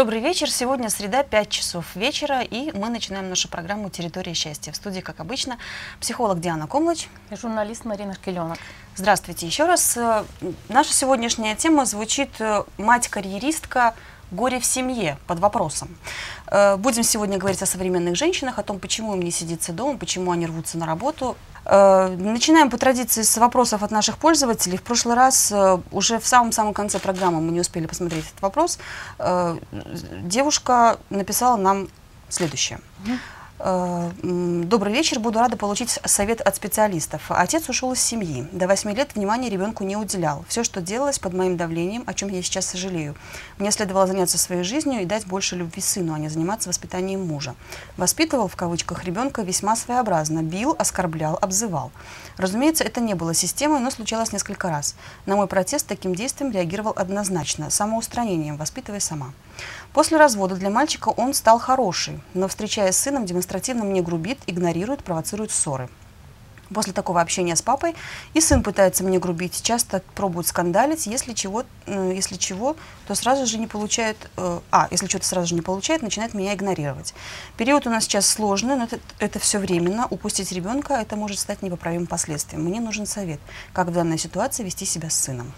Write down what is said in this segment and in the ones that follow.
Добрый вечер. Сегодня среда, 5 часов вечера, и мы начинаем нашу программу «Территория счастья». В студии, как обычно, психолог Диана Комлыч. И журналист Марина Шкеленок. Здравствуйте еще раз. Э, наша сегодняшняя тема звучит э, «Мать-карьеристка. Горе в семье» под вопросом. Э, будем сегодня говорить о современных женщинах, о том, почему им не сидится дома, почему они рвутся на работу, Э, начинаем по традиции с вопросов от наших пользователей. В прошлый раз, э, уже в самом-самом конце программы, мы не успели посмотреть этот вопрос, девушка написала нам следующее. Э, добрый вечер. Буду рада получить совет от специалистов. Отец ушел из семьи. До 8 лет внимания ребенку не уделял. Все, что делалось под моим давлением, о чем я сейчас сожалею. Мне следовало заняться своей жизнью и дать больше любви сыну, а не заниматься воспитанием мужа. Воспитывал, в кавычках, ребенка весьма своеобразно. Бил, оскорблял, обзывал. Разумеется, это не было системой, но случалось несколько раз. На мой протест таким действием реагировал однозначно, самоустранением, воспитывая сама. После развода для мальчика он стал хороший, но, встречаясь с сыном, демонстративно мне грубит, игнорирует, провоцирует ссоры. После такого общения с папой и сын пытается мне грубить, часто пробует скандалить, если чего, э, если чего то сразу же не получает, э, а, если что-то сразу же не получает, начинает меня игнорировать. Период у нас сейчас сложный, но это, это все временно. Упустить ребенка, это может стать непоправимым последствием. Мне нужен совет, как в данной ситуации вести себя с сыном.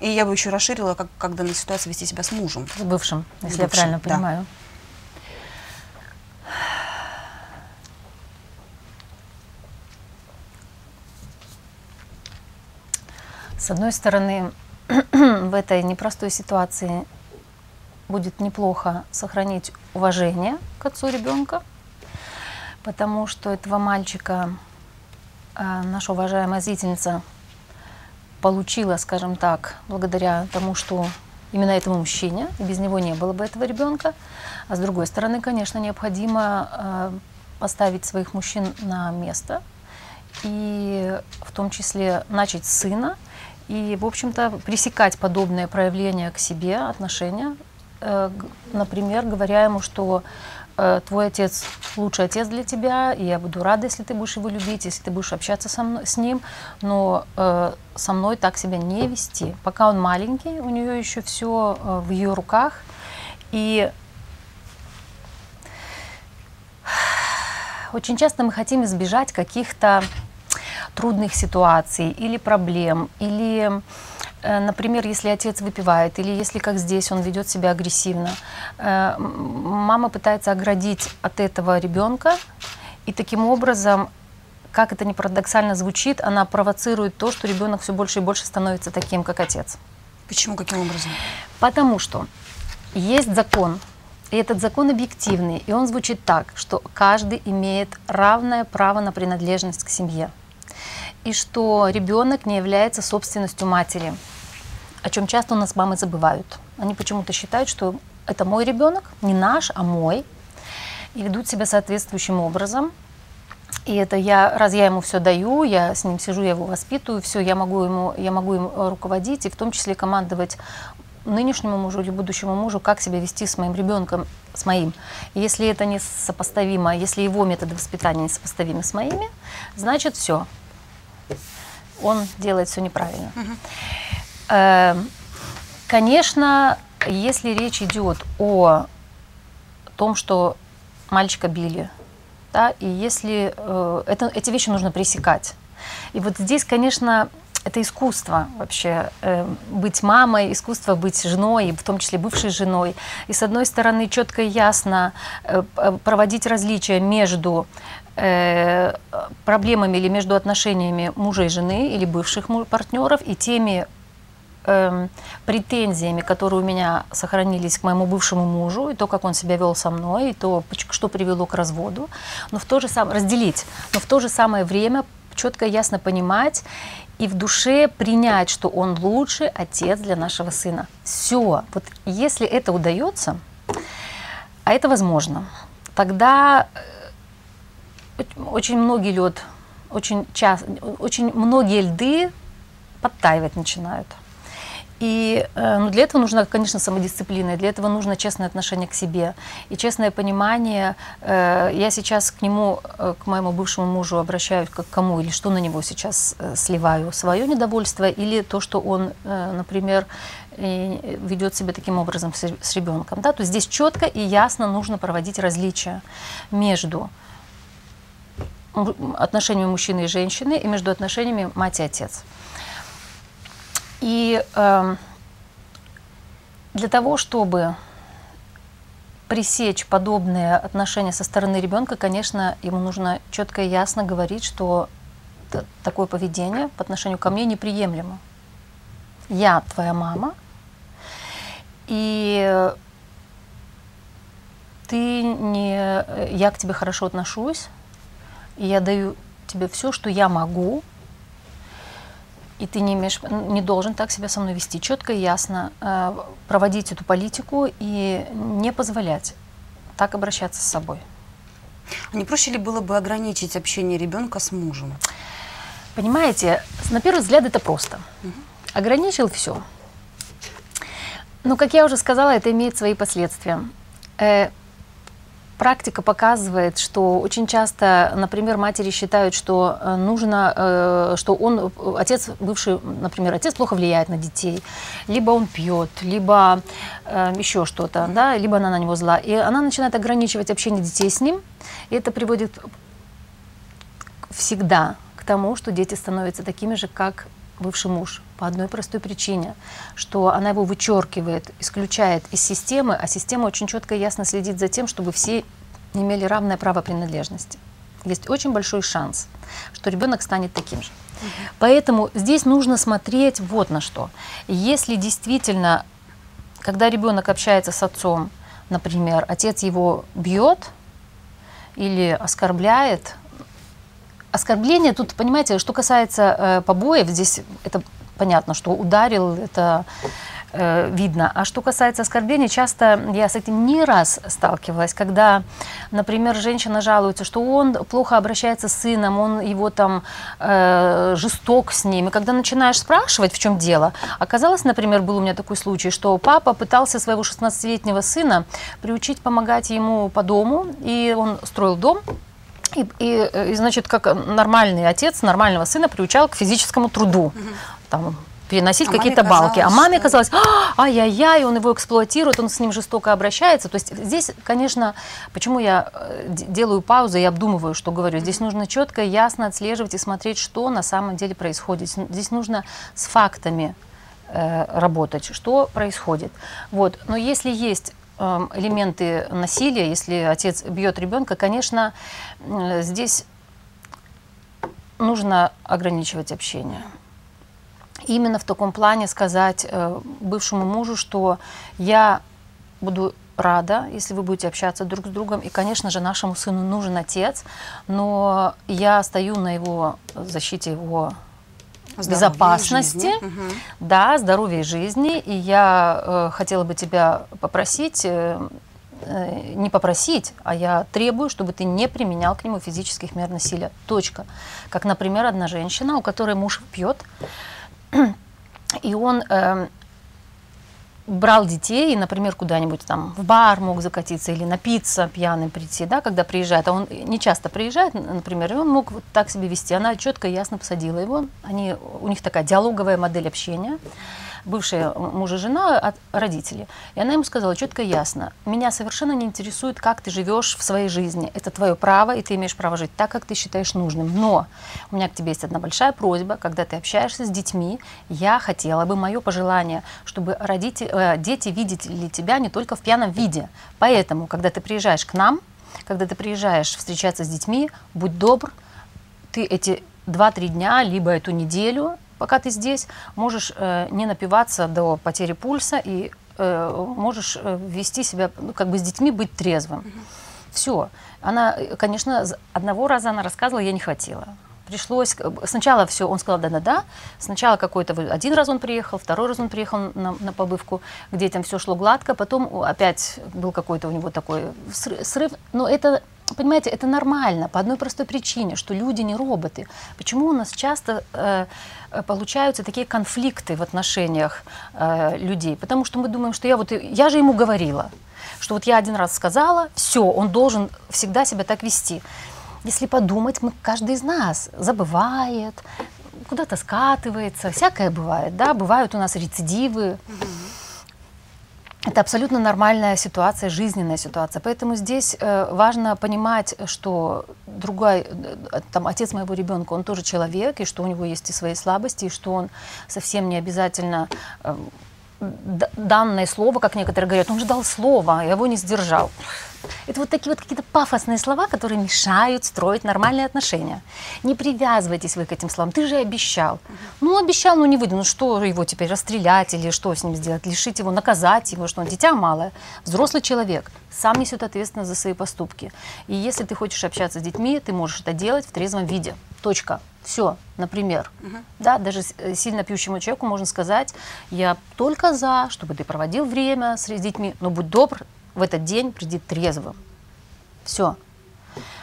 И я бы еще расширила, как, как в данной ситуации вести себя с мужем. С бывшим, если с я правильно да. понимаю. С одной стороны, в этой непростой ситуации будет неплохо сохранить уважение к отцу ребенка, потому что этого мальчика э, наша уважаемая зрительница получила, скажем так, благодаря тому, что именно этому мужчине, без него не было бы этого ребенка. А с другой стороны, конечно, необходимо э, поставить своих мужчин на место и в том числе начать с сына и, в общем-то, пресекать подобные проявления к себе, отношения. Э, например, говоря ему, что твой отец лучший отец для тебя, и я буду рада, если ты будешь его любить, если ты будешь общаться со мной, с ним, но э, со мной так себя не вести. Пока он маленький, у нее еще все э, в ее руках, и очень часто мы хотим избежать каких-то трудных ситуаций или проблем, или Э, например, если отец выпивает, или если, как здесь, он ведет себя агрессивно, э, мама пытается оградить от этого ребенка, и таким образом, как это не парадоксально звучит, она провоцирует то, что ребенок все больше и больше становится таким, как отец. Почему, каким образом? Потому что есть закон, и этот закон объективный, и он звучит так, что каждый имеет равное право на принадлежность к семье и что ребенок не является собственностью матери, о чем часто у нас мамы забывают. Они почему-то считают, что это мой ребенок, не наш, а мой, и ведут себя соответствующим образом. И это я, раз я ему все даю, я с ним сижу, я его воспитываю, все, я могу ему, я могу им руководить и в том числе командовать нынешнему мужу или будущему мужу, как себя вести с моим ребенком, с моим. Если это не сопоставимо, если его методы воспитания не сопоставимы с моими, значит все, он делает все неправильно. Угу. Конечно, если речь идет о том, что мальчика били, да, и если э, это, эти вещи нужно пресекать. И вот здесь, конечно, это искусство вообще э, быть мамой, искусство быть женой, в том числе бывшей женой. И с одной стороны четко и ясно э, проводить различия между э, проблемами или между отношениями мужа и жены или бывших партнеров и теми э, претензиями, которые у меня сохранились к моему бывшему мужу, и то, как он себя вел со мной, и то, что привело к разводу, но в то же самое разделить, но в то же самое время четко ясно понимать и в душе принять, что он лучший отец для нашего сына. Все. Вот если это удается, а это возможно, тогда э, очень многие лед, очень, часто, очень многие льды подтаивать начинают. И э, ну, для этого нужна, конечно, самодисциплина, для этого нужно честное отношение к себе и честное понимание. Э, я сейчас к нему, э, к моему бывшему мужу обращаюсь как к кому или что на него сейчас сливаю, свое недовольство или то, что он, например, ведет себя таким образом с ребенком. Да? То есть здесь четко и ясно нужно проводить различия между отношениями мужчины и женщины и между отношениями мать и отец. И э, для того, чтобы пресечь подобные отношения со стороны ребенка, конечно, ему нужно четко и ясно говорить, что такое поведение по отношению ко мне неприемлемо. Я твоя мама, и ты не, я к тебе хорошо отношусь, и я даю тебе все, что я могу, и ты не, имеешь, не должен так себя со мной вести. Четко и ясно э, проводить эту политику и не позволять так обращаться с собой. А не проще ли было бы ограничить общение ребенка с мужем? Понимаете, на первый взгляд это просто. Угу. Ограничил все. Но, как я уже сказала, это имеет свои последствия. Э, практика показывает, что очень часто, например, матери считают, что э, нужно, э, что он, отец, бывший, например, отец плохо влияет на детей, либо он пьет, либо э, еще что-то, да, либо она на него зла. И она начинает ограничивать общение детей с ним, и это приводит всегда к тому, что дети становятся такими же, как бывший муж по одной простой причине, что она его вычеркивает, исключает из системы, а система очень четко и ясно следит за тем, чтобы все имели равное право принадлежности. Есть очень большой шанс, что ребенок станет таким же. Поэтому здесь нужно смотреть вот на что. Если действительно, когда ребенок общается с отцом, например, отец его бьет или оскорбляет, оскорбление тут, понимаете, что касается э, побоев, здесь это понятно, что ударил, это э, видно. А что касается оскорблений, часто я с этим не раз сталкивалась, когда, например, женщина жалуется, что он плохо обращается с сыном, он его там э, жесток с ним. И когда начинаешь спрашивать, в чем дело, оказалось, например, был у меня такой случай, что папа пытался своего 16-летнего сына приучить помогать ему по дому, и он строил дом, и, и, и, значит, как нормальный отец нормального сына приучал к физическому труду. Угу. Там, переносить а какие-то балки. А маме казалось, «А, ай-яй-яй, он его эксплуатирует, он с ним жестоко обращается. То есть здесь, конечно, почему я э, делаю паузу и обдумываю, что говорю. Здесь нужно четко, ясно отслеживать и смотреть, что на самом деле происходит. Здесь нужно с фактами э, работать, что происходит. Вот. Но если есть Эм, элементы насилия, если отец бьет ребенка, конечно, здесь нужно ограничивать общение. Именно в таком плане сказать э, бывшему мужу, что я буду рада, если вы будете общаться друг с другом. И, конечно же, нашему сыну нужен отец, но я стою на его защите его здоровья безопасности, угу. да, здоровья и жизни. И я э, хотела бы тебя попросить, э, э, не попросить, а я требую, чтобы ты не применял к нему физических мер насилия. Точка. Как, например, одна женщина, у которой муж пьет, и он э, брал детей, например, куда-нибудь там в бар мог закатиться или напиться пьяный прийти, да, когда приезжает, а он не часто приезжает, например, и он мог вот так себя вести. Она четко и ясно посадила его. Они, у них такая диалоговая модель общения бывшая муж и жена, от родителей. И она ему сказала четко и ясно, меня совершенно не интересует, как ты живешь в своей жизни. Это твое право, и ты имеешь право жить так, как ты считаешь нужным. Но у меня к тебе есть одна большая просьба, когда ты общаешься с детьми, я хотела бы, мое пожелание, чтобы родители, э, дети видели тебя не только в пьяном виде. Поэтому, когда ты приезжаешь к нам, когда ты приезжаешь встречаться с детьми, будь добр, ты эти два-три дня, либо эту неделю пока ты здесь, можешь э, не напиваться до потери пульса и э, можешь э, вести себя, ну, как бы с детьми быть трезвым. Mm-hmm. Все. Она, конечно, одного раза она рассказывала, я не хотела. Пришлось, сначала все, он сказал да-да-да, сначала какой-то, один раз он приехал, второй раз он приехал на, на побывку, где там все шло гладко, потом опять был какой-то у него такой срыв, но это Понимаете, это нормально по одной простой причине, что люди не роботы. Почему у нас часто э, э, получаются такие конфликты в отношениях э, людей? Потому что мы думаем, что я вот я же ему говорила, что вот я один раз сказала, все, он должен всегда себя так вести. Если подумать, мы каждый из нас забывает, куда-то скатывается, всякое бывает, да, бывают у нас рецидивы. Угу. Это абсолютно нормальная ситуация, жизненная ситуация. Поэтому здесь э, важно понимать, что другой, э, там, отец моего ребенка, он тоже человек, и что у него есть и свои слабости, и что он совсем не обязательно э, данное слово, как некоторые говорят, он же дал слово, а его не сдержал. Это вот такие вот какие-то пафосные слова, которые мешают строить нормальные отношения. Не привязывайтесь вы к этим словам. Ты же обещал. Ну, обещал, но не выйду. Ну, что его теперь, расстрелять или что с ним сделать? Лишить его, наказать его, что он дитя малое. Взрослый человек сам несет ответственность за свои поступки. И если ты хочешь общаться с детьми, ты можешь это делать в трезвом виде. Точка. Все, например. Угу. Да, даже э, сильно пьющему человеку можно сказать, я только за, чтобы ты проводил время с детьми, но будь добр, в этот день приди трезвым. Все.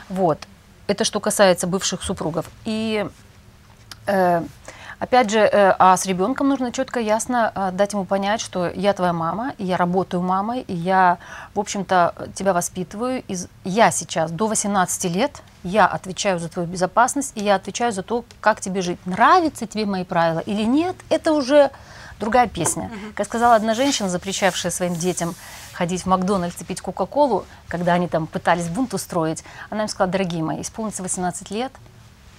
Вот. Это что касается бывших супругов. И э, опять же, э, а с ребенком нужно четко, ясно э, дать ему понять, что я твоя мама, и я работаю мамой, и я, в общем-то, тебя воспитываю. И я сейчас до 18 лет, я отвечаю за твою безопасность, и я отвечаю за то, как тебе жить. Нравятся тебе мои правила или нет, это уже другая песня. Как сказала одна женщина, запрещавшая своим детям ходить в Макдональдс и пить Кока-Колу, когда они там пытались бунт устроить, она им сказала, дорогие мои, исполнится 18 лет,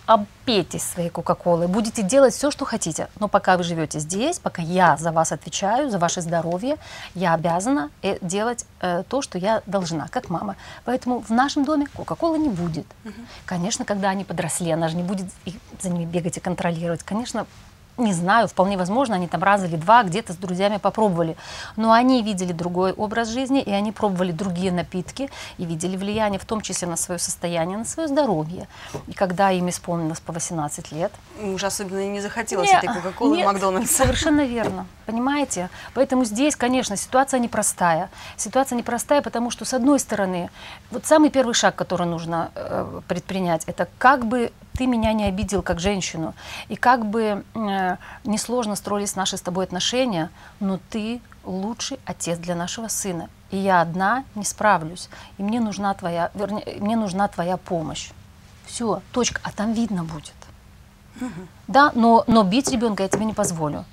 обпейтесь своей Кока-Колы, будете делать все, что хотите. Но пока вы живете здесь, пока я за вас отвечаю, за ваше здоровье, я обязана э, делать э, то, что я должна, как мама. Поэтому в нашем доме Кока-Колы не будет. Угу. Конечно, когда они подросли, она же не будет за ними бегать и контролировать. Конечно, не знаю, вполне возможно, они там раз или два где-то с друзьями попробовали. Но они видели другой образ жизни, и они пробовали другие напитки, и видели влияние в том числе на свое состояние, на свое здоровье. И когда им исполнилось по 18 лет... Уже особенно и не захотелось нет, этой Кока-Колы Макдональдса. совершенно верно. Понимаете? Поэтому здесь, конечно, ситуация непростая. Ситуация непростая, потому что, с одной стороны, вот самый первый шаг, который нужно э, предпринять, это как бы ты меня не обидел как женщину. И как бы э, несложно строились наши с тобой отношения, но ты лучший отец для нашего сына. И я одна не справлюсь. И мне нужна твоя, вернее, мне нужна твоя помощь. Все, точка. А там видно будет. Угу. Да, но, но бить ребенка я тебе не позволю.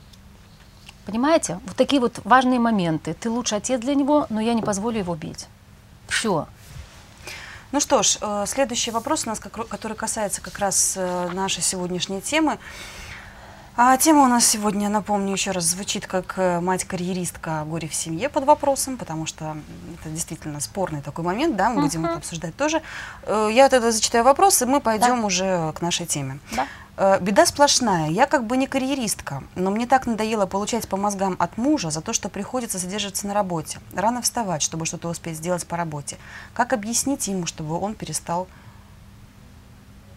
Понимаете? Вот такие вот важные моменты. Ты лучший отец для него, но я не позволю его бить. Все. Ну что ж, э, следующий вопрос у нас, который касается как раз э, нашей сегодняшней темы. А тема у нас сегодня, напомню еще раз, звучит как э, мать-карьеристка горе в семье под вопросом, потому что это действительно спорный такой момент, да, мы будем это обсуждать тоже. Я тогда зачитаю вопросы, и мы пойдем да. уже к нашей теме. Да. Э, беда сплошная. Я как бы не карьеристка, но мне так надоело получать по мозгам от мужа за то, что приходится задерживаться на работе. Рано вставать, чтобы что-то успеть сделать по работе. Как объяснить ему, чтобы он перестал...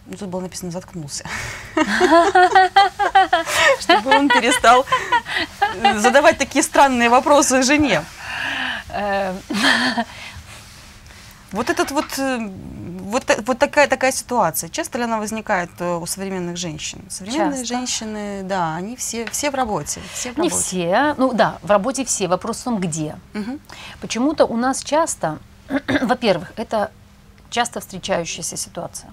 Ну, тут было написано «заткнулся». Чтобы он перестал задавать такие странные вопросы жене. Э, вот этот вот, э, вот, вот такая, такая ситуация, часто ли она возникает э, у современных женщин? Современные часто. женщины, да, они все, все в работе. Все в работе. Не все, ну да, в работе все, вопрос в том, где. Угу. Почему-то у нас часто, во-первых, это часто встречающаяся ситуация.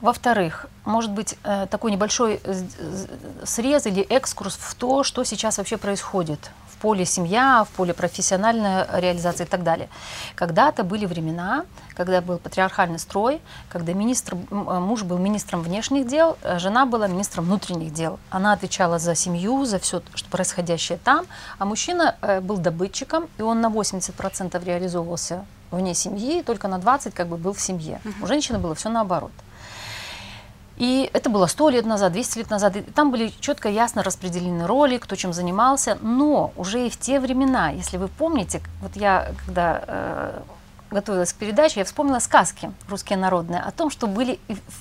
Во-вторых, может быть э, такой небольшой срез или экскурс в то, что сейчас вообще происходит поле семья, в поле профессиональной реализации и так далее. Когда-то были времена, когда был патриархальный строй, когда министр, э, муж был министром внешних дел, а жена была министром внутренних дел. Она отвечала за семью, за все что происходящее там, а мужчина э, был добытчиком, и он на 80% реализовывался вне семьи, только на 20% как бы был в семье. У женщины было все наоборот. И это было 100 лет назад, 200 лет назад. И там были четко, ясно распределены роли, кто чем занимался. Но уже и в те времена, если вы помните, вот я когда э, готовилась к передаче, я вспомнила сказки русские народные о том, что были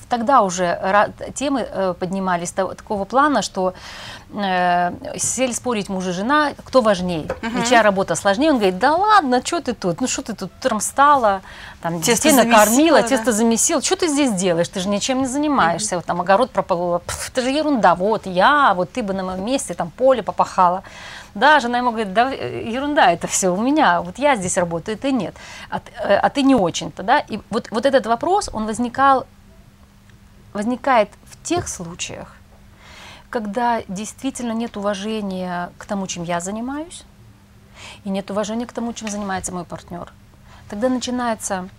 тогда уже темы э, поднимались такого плана, что э, сели спорить муж и жена, кто важнее, uh-huh. чья работа сложнее. Он говорит, да ладно, что ты тут, ну что ты тут утром встала, там тесто детей накормила, да? тесто замесила, что ты здесь делаешь, ты же ничем не занимаешься, uh-huh. вот, там огород прополола, это же ерунда, вот я, вот ты бы на моем месте там поле попахала. Да, жена ему говорит, да, ерунда это все у меня, вот я здесь работаю, ты нет, а, э, а ты не очень-то, да. И вот, вот этот вопрос, он возникал, возникает в тех случаях, когда действительно нет уважения к тому, чем я занимаюсь, и нет уважения к тому, чем занимается мой партнер. Тогда начинается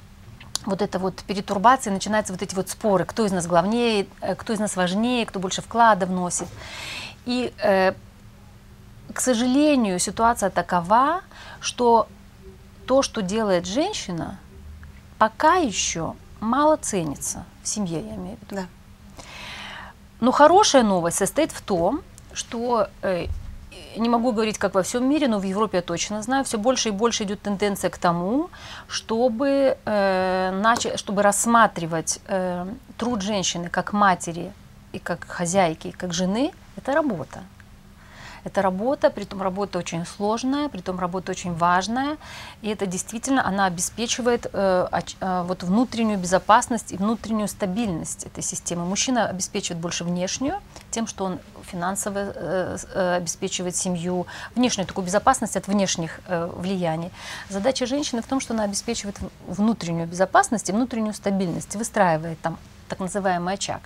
вот эта вот перетурбация, начинаются вот эти вот споры, кто из нас главнее, э, кто из нас важнее, кто больше вклада вносит. И э, к сожалению, ситуация такова, что то, что делает женщина, пока еще мало ценится в семье, я имею в виду. Да. Но хорошая новость состоит в том, что э, не могу говорить, как во всем мире, но в Европе я точно знаю, все больше и больше идет тенденция к тому, чтобы, э, начать, чтобы рассматривать э, труд женщины как матери и как хозяйки, и как жены, это работа. Это работа, при том работа очень сложная, при том работа очень важная, и это действительно, она обеспечивает э, э, вот внутреннюю безопасность и внутреннюю стабильность этой системы. Мужчина обеспечивает больше внешнюю, тем, что он финансово э, э, обеспечивает семью, внешнюю такую безопасность от внешних э, влияний. Задача женщины в том, что она обеспечивает внутреннюю безопасность и внутреннюю стабильность, выстраивает там так называемый очаг.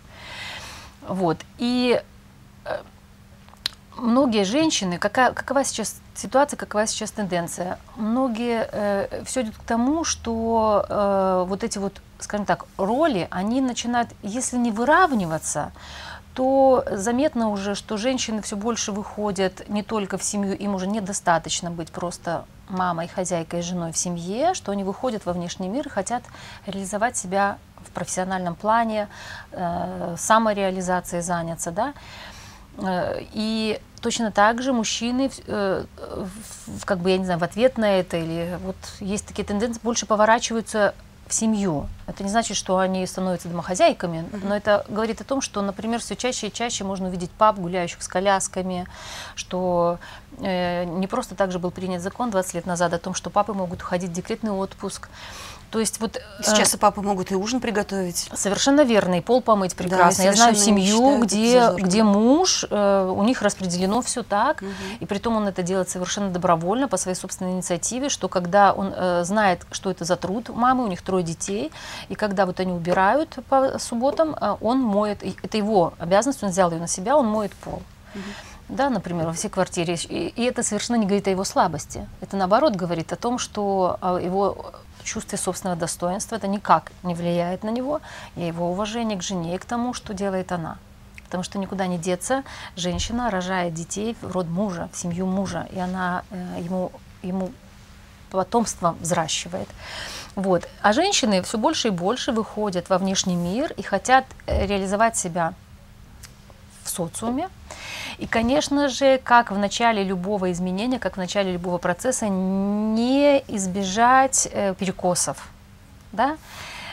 Вот. И э, многие женщины, какая, какова сейчас ситуация, какова сейчас тенденция? Многие э, все идет к тому, что э, вот эти вот, скажем так, роли, они начинают, если не выравниваться, то заметно уже, что женщины все больше выходят не только в семью, им уже недостаточно быть просто мамой, хозяйкой, женой в семье, что они выходят во внешний мир и хотят реализовать себя в профессиональном плане, э, самореализацией заняться, да. Э, и точно так же мужчины, э, как бы, я не знаю, в ответ на это, или вот есть такие тенденции, больше поворачиваются в семью. Это не значит, что они становятся домохозяйками, uh-huh. но это говорит о том, что, например, все чаще и чаще можно увидеть пап, гуляющих с колясками, что э, не просто так же был принят закон 20 лет назад о том, что папы могут уходить в декретный отпуск. То есть вот сейчас э, и папы могут и ужин приготовить. Совершенно верно, и пол помыть прекрасно. Да, я, знаю семью, где, где муж, э, у них распределено все так, угу. и при том он это делает совершенно добровольно, по своей собственной инициативе, что когда он э, знает, что это за труд мамы, у них трое детей, и когда вот они убирают по субботам, э, он моет, это его обязанность, он взял ее на себя, он моет пол. Угу да, например, во всей квартире. И, и это совершенно не говорит о его слабости. Это наоборот говорит о том, что а, его чувстве собственного достоинства, это никак не влияет на него, и его уважение к жене и к тому, что делает она. Потому что никуда не деться, женщина рожает детей в род мужа, в семью мужа, и она э, ему, ему потомство взращивает. Вот. А женщины все больше и больше выходят во внешний мир и хотят э, реализовать себя в социуме, и, конечно же, как в начале любого изменения, как в начале любого процесса, не избежать э, перекосов. Да?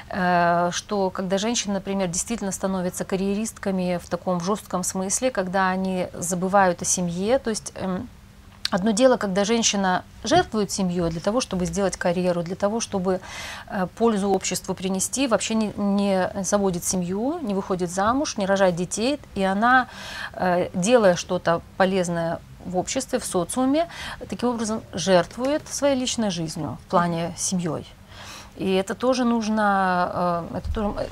Э, что когда женщины, например, действительно становятся карьеристками в таком жестком смысле, когда они забывают о семье, то есть э, Одно дело, когда женщина жертвует семьей для того, чтобы сделать карьеру, для того, чтобы э, пользу обществу принести, вообще не, не заводит семью, не выходит замуж, не рожает детей, и она, э, делая что-то полезное в обществе, в социуме, таким образом жертвует своей личной жизнью в плане семьей. И это тоже нужно, э, это тоже,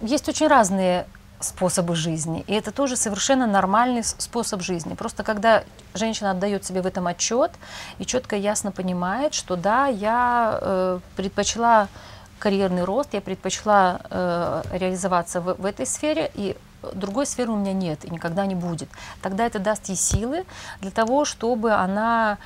есть очень разные способы жизни. И это тоже совершенно нормальный способ жизни. Просто когда женщина отдает себе в этом отчет и четко и ясно понимает, что да, я э, предпочла карьерный рост, я предпочла э, реализоваться в, в этой сфере, и другой сферы у меня нет и никогда не будет. Тогда это даст ей силы для того, чтобы она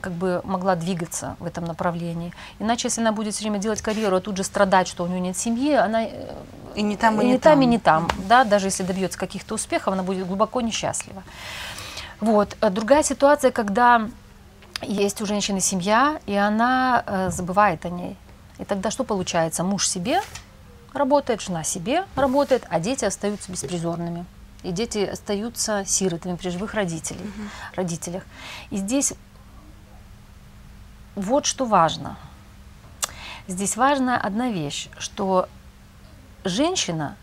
как бы могла двигаться в этом направлении. Иначе, если она будет все время делать карьеру, а тут же страдать, что у нее нет семьи, она э, и не там, и, и не, не там, там, и не там. Да, даже если добьется каких-то успехов, она будет глубоко несчастлива. Вот. А другая ситуация, когда есть у женщины семья, и она э, забывает о ней. И тогда что получается? Муж себе работает, жена себе работает, а дети остаются беспризорными. И дети остаются сиротами при живых родителей, угу. родителях. И здесь вот что важно. Здесь важна одна вещь, что женщина,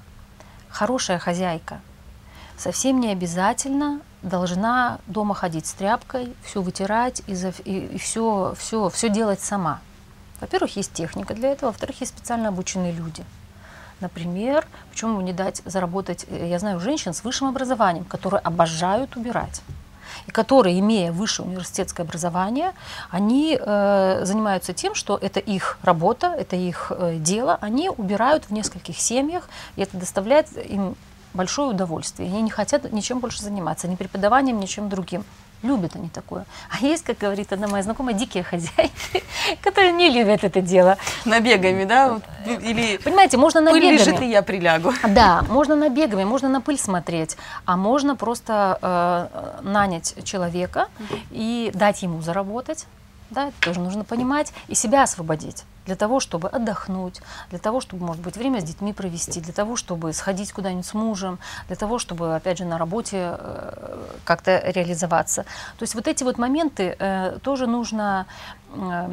хорошая хозяйка, совсем не обязательно должна дома ходить с тряпкой, все вытирать и, за, и, и все, все, все делать сама. Во-первых, есть техника для этого, во-вторых, есть специально обученные люди. Например, почему не дать заработать, э, я знаю женщин с высшим образованием, которые обожают убирать и которые, имея высшее университетское образование, они э, занимаются тем, что это их работа, это их э, дело, они убирают в нескольких семьях, и это доставляет им большое удовольствие. Они не хотят ничем больше заниматься, ни преподаванием, ничем другим. Любят они такое. А есть, как говорит одна моя знакомая, дикие хозяйки, которые не любят это дело. Набегами, да? Или Понимаете, можно набегами. Пыль лежит, и я прилягу. Да, можно набегами, можно на пыль смотреть, а можно просто э, нанять человека и дать ему заработать, да, это тоже нужно понимать, и себя освободить для того, чтобы отдохнуть, для того, чтобы, может быть, время с детьми провести, для того, чтобы сходить куда-нибудь с мужем, для того, чтобы, опять же, на работе э, как-то реализоваться. То есть вот эти вот моменты э, тоже нужно э,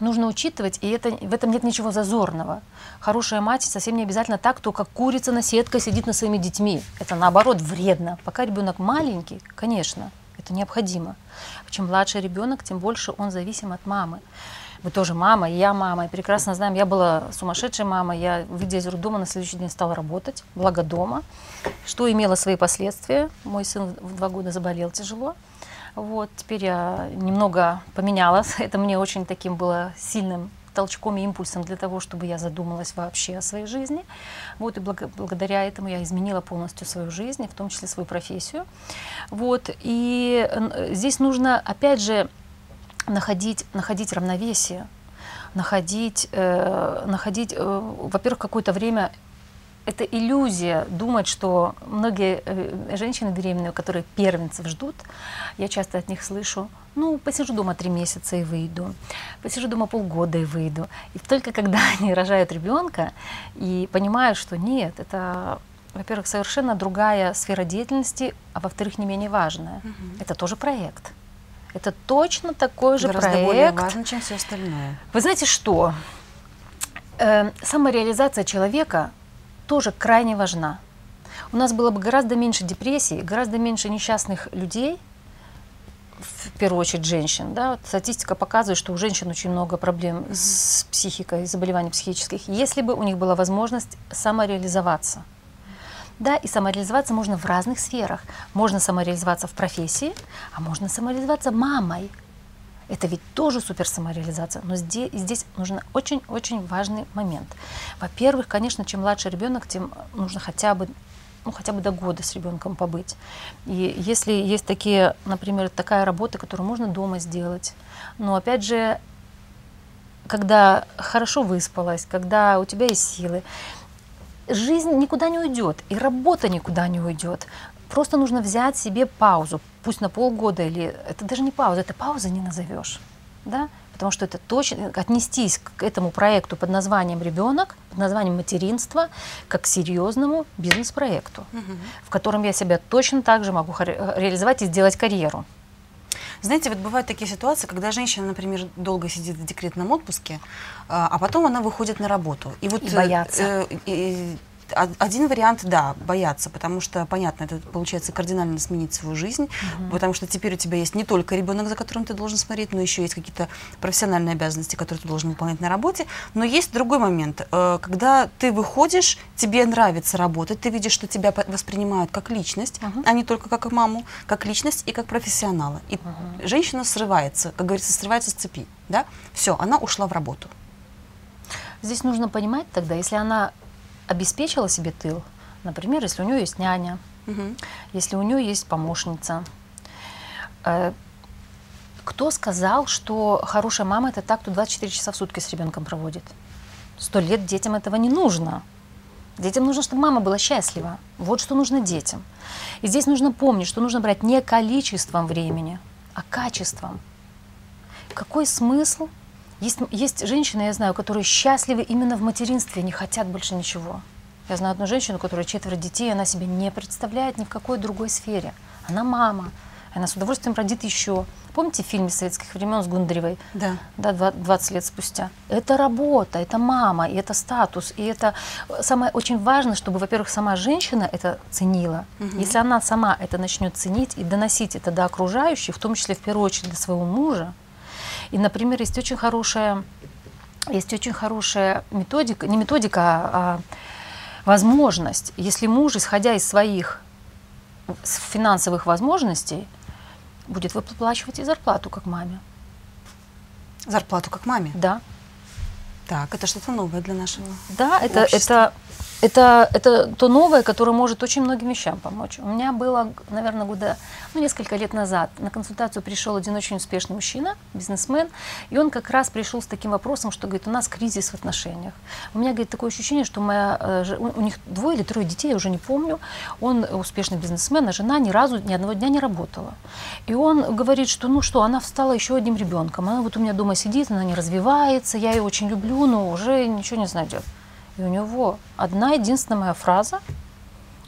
нужно учитывать, и это, в этом нет ничего зазорного. Хорошая мать совсем не обязательно так, кто как курица на сетке сидит над своими детьми. Это наоборот вредно. Пока ребенок маленький, конечно, это необходимо. Чем младше ребенок, тем больше он зависим от мамы. Вы тоже мама, и я мама, и прекрасно знаем, я была сумасшедшей мамой, я, выйдя из роддома, на следующий день стала работать, благо дома, что имело свои последствия. Мой сын в два года заболел тяжело. Вот, теперь я немного поменялась. Это мне очень таким было сильным толчком и импульсом для того, чтобы я задумалась вообще о своей жизни. Вот, и благо, благодаря этому я изменила полностью свою жизнь, в том числе свою профессию. Вот, и здесь нужно, опять же, находить, находить равновесие, находить, э, находить э, во-первых, какое-то время это иллюзия думать, что многие э, женщины беременные, которые первенцев ждут, я часто от них слышу, ну, посижу дома три месяца и выйду, посижу дома полгода и выйду. И только когда они рожают ребенка и понимают, что нет, это, во-первых, совершенно другая сфера деятельности, а во-вторых, не менее важная. Угу. Это тоже проект. Это точно такой же Гораздо проект. более важно, чем все остальное. Вы знаете что? Э, самореализация человека тоже крайне важна. У нас было бы гораздо меньше депрессий, гораздо меньше несчастных людей, в первую очередь женщин. Да? Вот статистика показывает, что у женщин очень много проблем mm-hmm. с психикой, заболеваний психических, если бы у них была возможность самореализоваться. Да, и самореализоваться можно в разных сферах. Можно самореализоваться в профессии, а можно самореализоваться мамой. Это ведь тоже супер самореализация. Но здесь, здесь нужен очень-очень важный момент. Во-первых, конечно, чем младше ребенок, тем нужно хотя бы ну, хотя бы до года с ребенком побыть. И если есть такие, например, такая работа, которую можно дома сделать, но опять же, когда хорошо выспалась, когда у тебя есть силы, жизнь никуда не уйдет, и работа никуда не уйдет. Просто нужно взять себе паузу, пусть на полгода или это даже не пауза, это пауза не назовешь, да? Потому что это точно отнестись к этому проекту под названием ребенок, под названием материнство, как к серьезному бизнес-проекту, угу. в котором я себя точно так же могу реализовать и сделать карьеру. Знаете, вот бывают такие ситуации, когда женщина, например, долго сидит в декретном отпуске, а, а потом она выходит на работу. И, вот, и боятся. Э, э, один вариант, да, бояться, потому что, понятно, это получается кардинально сменить свою жизнь, угу. потому что теперь у тебя есть не только ребенок, за которым ты должен смотреть, но еще есть какие-то профессиональные обязанности, которые ты должен выполнять на работе. Но есть другой момент, э, когда ты выходишь, тебе нравится работать, ты видишь, что тебя воспринимают как личность, угу. а не только как маму, как личность и как профессионала. И угу. женщина срывается, как говорится, срывается с цепи, да? Все, она ушла в работу. Здесь нужно понимать тогда, если она обеспечила себе тыл, например, если у нее есть няня, угу. если у нее есть помощница. Э, кто сказал, что хорошая мама это так, кто 24 часа в сутки с ребенком проводит? Сто лет детям этого не нужно. Детям нужно, чтобы мама была счастлива. Вот что нужно детям. И здесь нужно помнить, что нужно брать не количеством времени, а качеством. Какой смысл Есть, есть женщины, я знаю, которые счастливы именно в материнстве, не хотят больше ничего. Я знаю одну женщину, которая четверо детей, она себя не представляет ни в какой другой сфере. Она мама, она с удовольствием родит еще. Помните фильм советских времен с Гундаревой? Да. Да, 20 лет спустя. Это работа, это мама, и это статус, и это самое очень важно, чтобы, во-первых, сама женщина это ценила. Угу. Если она сама это начнет ценить и доносить это до окружающих, в том числе в первую очередь до своего мужа. И, например, есть очень хорошая, есть очень хорошая методика, не методика, а, а возможность, если муж, исходя из своих финансовых возможностей, будет выплачивать и зарплату как маме. Зарплату как маме? Да. Так, это что-то новое для нашего Да, это, это это, это то новое, которое может очень многим вещам помочь. У меня было, наверное, года, ну, несколько лет назад на консультацию пришел один очень успешный мужчина, бизнесмен, и он как раз пришел с таким вопросом, что, говорит, у нас кризис в отношениях. У меня, говорит, такое ощущение, что моя, э, у них двое или трое детей, я уже не помню, он успешный бизнесмен, а жена ни разу, ни одного дня не работала. И он говорит, что, ну что, она встала еще одним ребенком, она вот у меня дома сидит, она не развивается, я ее очень люблю, но уже ничего не знайдет. И у него одна единственная моя фраза,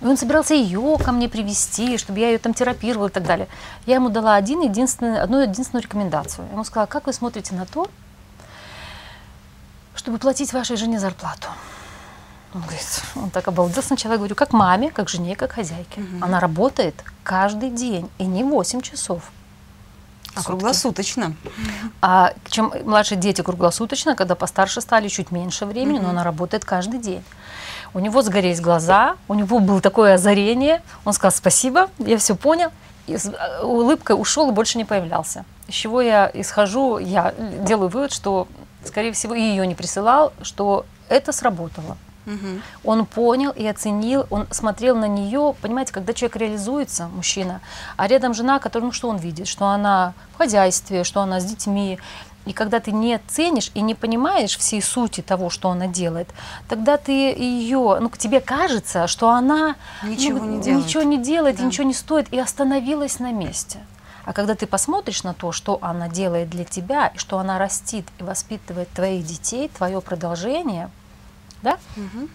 и он собирался ее ко мне привести, чтобы я ее там терапировала и так далее. Я ему дала один единственный, одну единственную рекомендацию. Я ему сказала, как вы смотрите на то, чтобы платить вашей жене зарплату? Он говорит, он так обалдел. Сначала я говорю, как маме, как жене, как хозяйке. Угу. Она работает каждый день, и не 8 часов. А круглосуточно. А чем младшие дети круглосуточно, когда постарше стали, чуть меньше времени, mm-hmm. но она работает каждый день. У него сгорелись глаза, у него было такое озарение. Он сказал спасибо, я все понял. И с э, улыбкой ушел и больше не появлялся. Из чего я исхожу, я делаю вывод, что, скорее всего, и ее не присылал, что это сработало. Угу. Он понял и оценил, он смотрел на нее, понимаете, когда человек реализуется, мужчина, а рядом жена, которая, ну что он видит, что она в хозяйстве, что она с детьми, и когда ты не ценишь и не понимаешь всей сути того, что она делает, тогда ты ее, ну, тебе кажется, что она ничего ну, не делает, ничего не делает да. ничего не стоит, и остановилась на месте. А когда ты посмотришь на то, что она делает для тебя, и что она растит и воспитывает твоих детей, твое продолжение – да? Угу.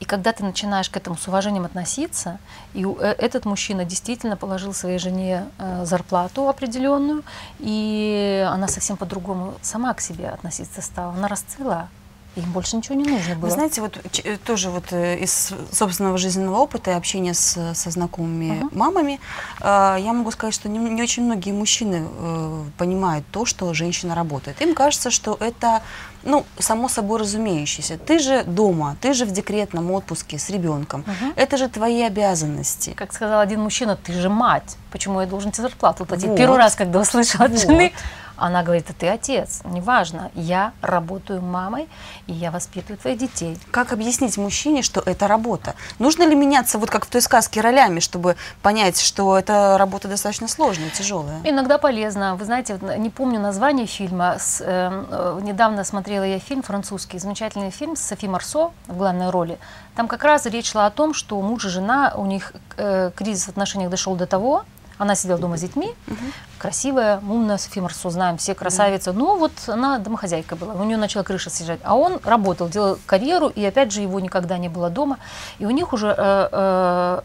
И когда ты начинаешь к этому с уважением относиться, и э, этот мужчина действительно положил своей жене э, зарплату определенную, и она совсем по-другому сама к себе относиться стала, она расцвела. Им больше ничего не нужно было. Вы знаете, вот э, тоже вот из собственного жизненного опыта и общения с, со знакомыми uh-huh. мамами, э, я могу сказать, что не, не очень многие мужчины э, понимают то, что женщина работает. Им кажется, что это, ну, само собой разумеющееся. Ты же дома, ты же в декретном отпуске с ребенком. Uh-huh. Это же твои обязанности. Как сказал один мужчина, ты же мать. Почему я должен тебе зарплату платить? Вот. Первый раз, когда услышала от вот. жены, она говорит, а ты отец, неважно, я работаю мамой, и я воспитываю твоих детей. Как объяснить мужчине, что это работа? Нужно ли меняться, вот как в той сказке, ролями, чтобы понять, что эта работа достаточно сложная, тяжелая? Иногда полезно. Вы знаете, не помню название фильма, с, э, э, недавно смотрела я фильм французский, замечательный фильм с Софи Марсо в главной роли. Там как раз речь шла о том, что муж и жена, у них э, кризис в отношениях дошел до того, она сидела дома с детьми, угу. красивая, умная, София Марсо, знаем, все красавицы. Да. Ну, вот она домохозяйка была, у нее начала крыша съезжать. А он работал, делал карьеру, и опять же его никогда не было дома. И у них уже э, э,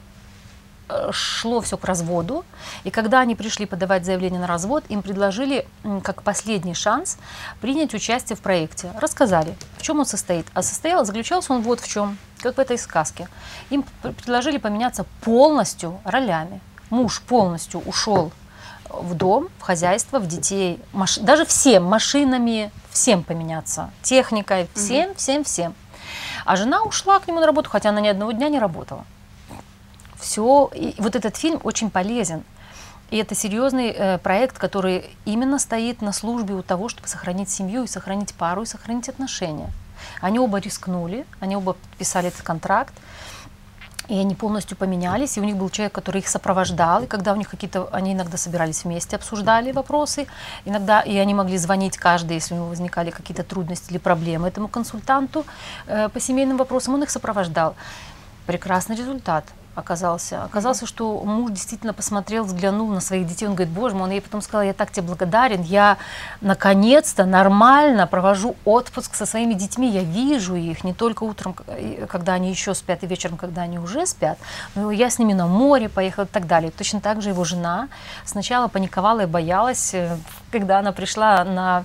шло все к разводу. И когда они пришли подавать заявление на развод, им предложили, как последний шанс, принять участие в проекте. Рассказали, в чем он состоит. А состоял, заключался он вот в чем, как в этой сказке. Им предложили поменяться полностью ролями муж полностью ушел в дом, в хозяйство, в детей, маш... даже всем, машинами, всем поменяться, техникой, всем, угу. всем, всем. А жена ушла к нему на работу, хотя она ни одного дня не работала. Все, и вот этот фильм очень полезен. И это серьезный э, проект, который именно стоит на службе у того, чтобы сохранить семью и сохранить пару и сохранить отношения. Они оба рискнули, они оба подписали этот контракт. И они полностью поменялись, и у них был человек, который их сопровождал, и когда у них какие-то, они иногда собирались вместе, обсуждали вопросы, иногда и они могли звонить каждый, если у него возникали какие-то трудности или проблемы этому консультанту э, по семейным вопросам, он их сопровождал. Прекрасный результат. Оказался. Оказалось, что муж действительно посмотрел, взглянул на своих детей, он говорит, боже мой, он ей потом сказал, я так тебе благодарен, я наконец-то нормально провожу отпуск со своими детьми, я вижу их не только утром, когда они еще спят, и вечером, когда они уже спят, но я с ними на море поехала и так далее. Точно так же его жена сначала паниковала и боялась, э, когда она пришла на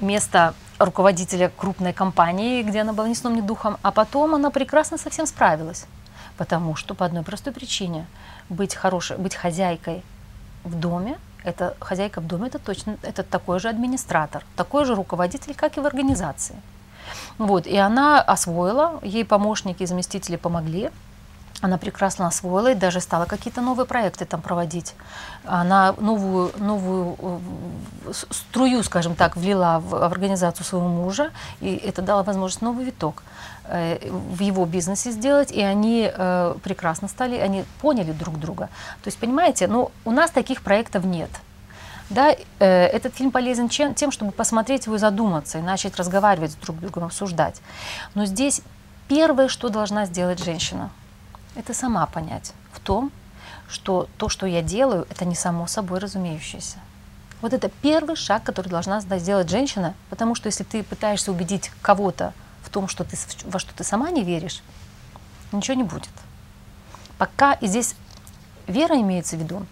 место руководителя крупной компании, где она была ни сном, ни духом, а потом она прекрасно совсем справилась. Потому что по одной простой причине быть хорошей, быть хозяйкой в доме, это хозяйка в доме, это точно, это такой же администратор, такой же руководитель, как и в организации. Вот, и она освоила, ей помощники и заместители помогли, она прекрасно освоила и даже стала какие-то новые проекты там проводить. Она новую, новую э, струю, скажем так, влила в, в организацию своего мужа, и это дало возможность новый виток в его бизнесе сделать, и они э, прекрасно стали, они поняли друг друга. То есть, понимаете, ну, у нас таких проектов нет. Да, э, этот фильм полезен чем, тем, чтобы посмотреть его и задуматься, и начать разговаривать с друг другом, обсуждать. Но здесь первое, что должна сделать женщина – это сама понять в том, что то, что я делаю, это не само собой разумеющееся. Вот это первый шаг, который должна сделать женщина, потому что если ты пытаешься убедить кого-то в том, что ты, во что ты сама не веришь, ничего не будет. Пока, и здесь вера имеется в виду,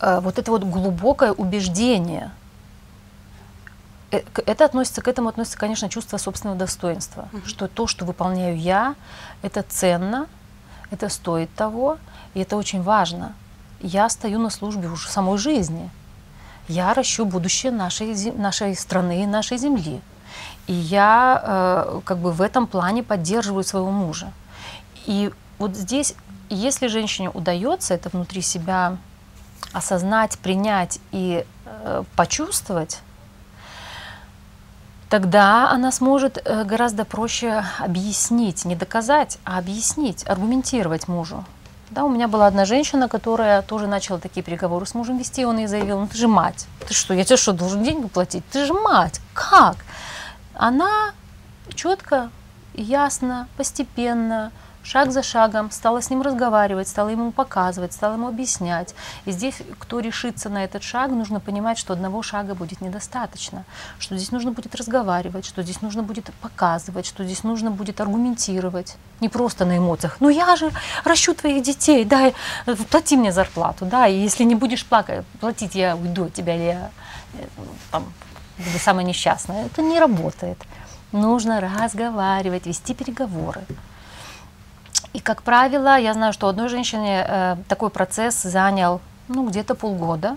э, вот это вот глубокое убеждение, э, это относится, к этому относится, конечно, чувство собственного достоинства, mm-hmm. что то, что выполняю я, это ценно, это стоит того, и это очень важно. Я стою на службе уже самой жизни. Я ращу будущее нашей, нашей страны и нашей земли. И я э, как бы в этом плане поддерживаю своего мужа. И вот здесь, если женщине удается это внутри себя осознать, принять и э, почувствовать, тогда она сможет э, гораздо проще объяснить, не доказать, а объяснить, аргументировать мужу. Да, у меня была одна женщина, которая тоже начала такие переговоры с мужем вести, он ей заявил, ну ты же мать, ты что, я тебе что, должен деньги платить? Ты же мать, как? Она четко, ясно, постепенно, шаг за шагом стала с ним разговаривать, стала ему показывать, стала ему объяснять. И здесь, кто решится на этот шаг, нужно понимать, что одного шага будет недостаточно, что здесь нужно будет разговаривать, что здесь нужно будет показывать, что здесь нужно будет аргументировать. Не просто на эмоциях. Ну я же ращу твоих детей, дай, плати мне зарплату, да, и если не будешь плакать, платить, я уйду от тебя, я э, там, буду самая несчастная. Это не работает. Нужно разговаривать, вести переговоры. И, как правило, я знаю, что одной женщине э, такой процесс занял ну, где-то полгода.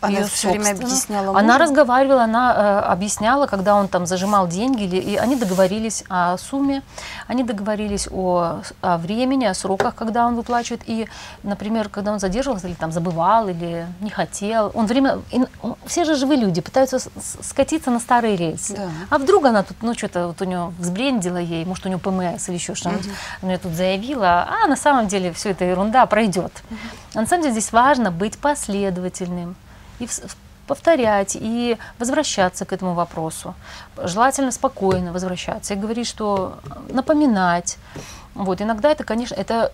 Она все время объясняла мужу? Она разговаривала, она э, объясняла, когда он там зажимал деньги, или, и они договорились о сумме, они договорились о, о времени, о сроках, когда он выплачивает. И, например, когда он задерживался или там забывал, или не хотел, он время... И, все же живые люди пытаются скатиться на старые рельсы. Да. А вдруг она тут, ну, что-то вот у нее взбрендила ей, может, у нее ПМС или еще что-нибудь. Угу. Она тут заявила, а на самом деле все это ерунда, пройдет. Угу. А на самом деле здесь важно быть последовательным и повторять и возвращаться к этому вопросу. Желательно спокойно возвращаться и говорить, что э, напоминать. Вот, иногда это, конечно, это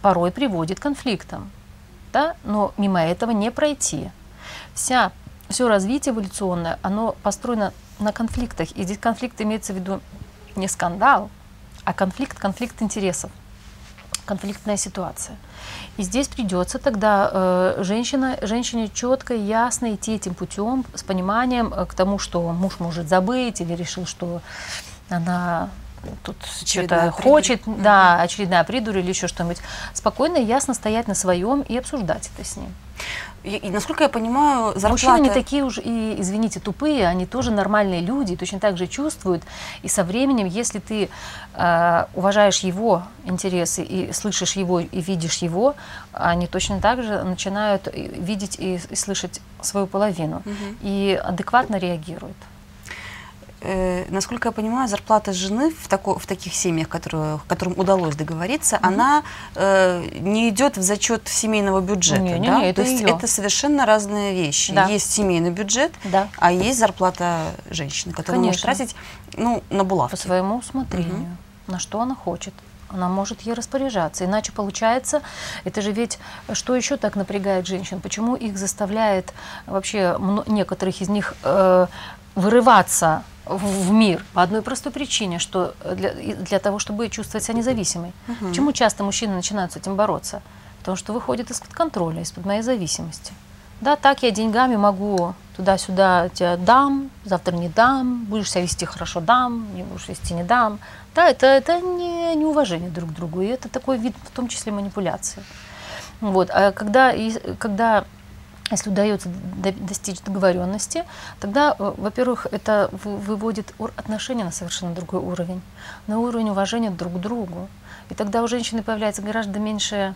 порой приводит к конфликтам, да? но мимо этого не пройти. Вся, все развитие эволюционное, оно построено на конфликтах. И здесь конфликт имеется в виду не скандал, а конфликт, конфликт интересов, конфликтная ситуация. И здесь придется тогда э, женщина, женщине четко и ясно идти этим путем с пониманием э, к тому, что муж может забыть или решил, что она тут что-то хочет, да, очередная придурь или еще что-нибудь. Спокойно и ясно стоять на своем и обсуждать это с ним. И, и насколько я понимаю, зарплата... Мужчины не такие уж и, извините, тупые, они тоже нормальные люди, точно так же чувствуют. И со временем, если ты э, уважаешь его интересы и слышишь его и видишь его, они точно так же начинают видеть и, и слышать свою половину угу. и адекватно реагируют э, насколько я понимаю, зарплата жены в, тако, в таких семьях, которые, которым удалось договориться, mm-hmm. она э, не идет в зачет семейного бюджета. Не, не, да? не, То есть ее. это совершенно разные вещи. Да. Есть семейный бюджет, да. а есть зарплата женщины, которая Конечно. может тратить ну, на булавки. По своему усмотрению, угу. на что она хочет. она может ей распоряжаться. Иначе получается, это же ведь, что еще так напрягает женщин? Почему их заставляет вообще некоторых из них э, вырываться в мир по одной простой причине, что для, для того, чтобы чувствовать себя независимой. Угу. Почему часто мужчины начинают с этим бороться? Потому что выходит из-под контроля, из-под моей зависимости. Да, так я деньгами могу туда-сюда тебя дам, завтра не дам, будешь себя вести хорошо, дам, не будешь вести, не дам. Да, это, это не неуважение друг к другу, и это такой вид, в том числе, манипуляции. Вот. А когда, и, когда если удается достичь договоренности, тогда, э, во-первых, это выводит отношения на совершенно другой уровень, на уровень уважения друг к другу. И тогда у женщины появляется гораздо меньше,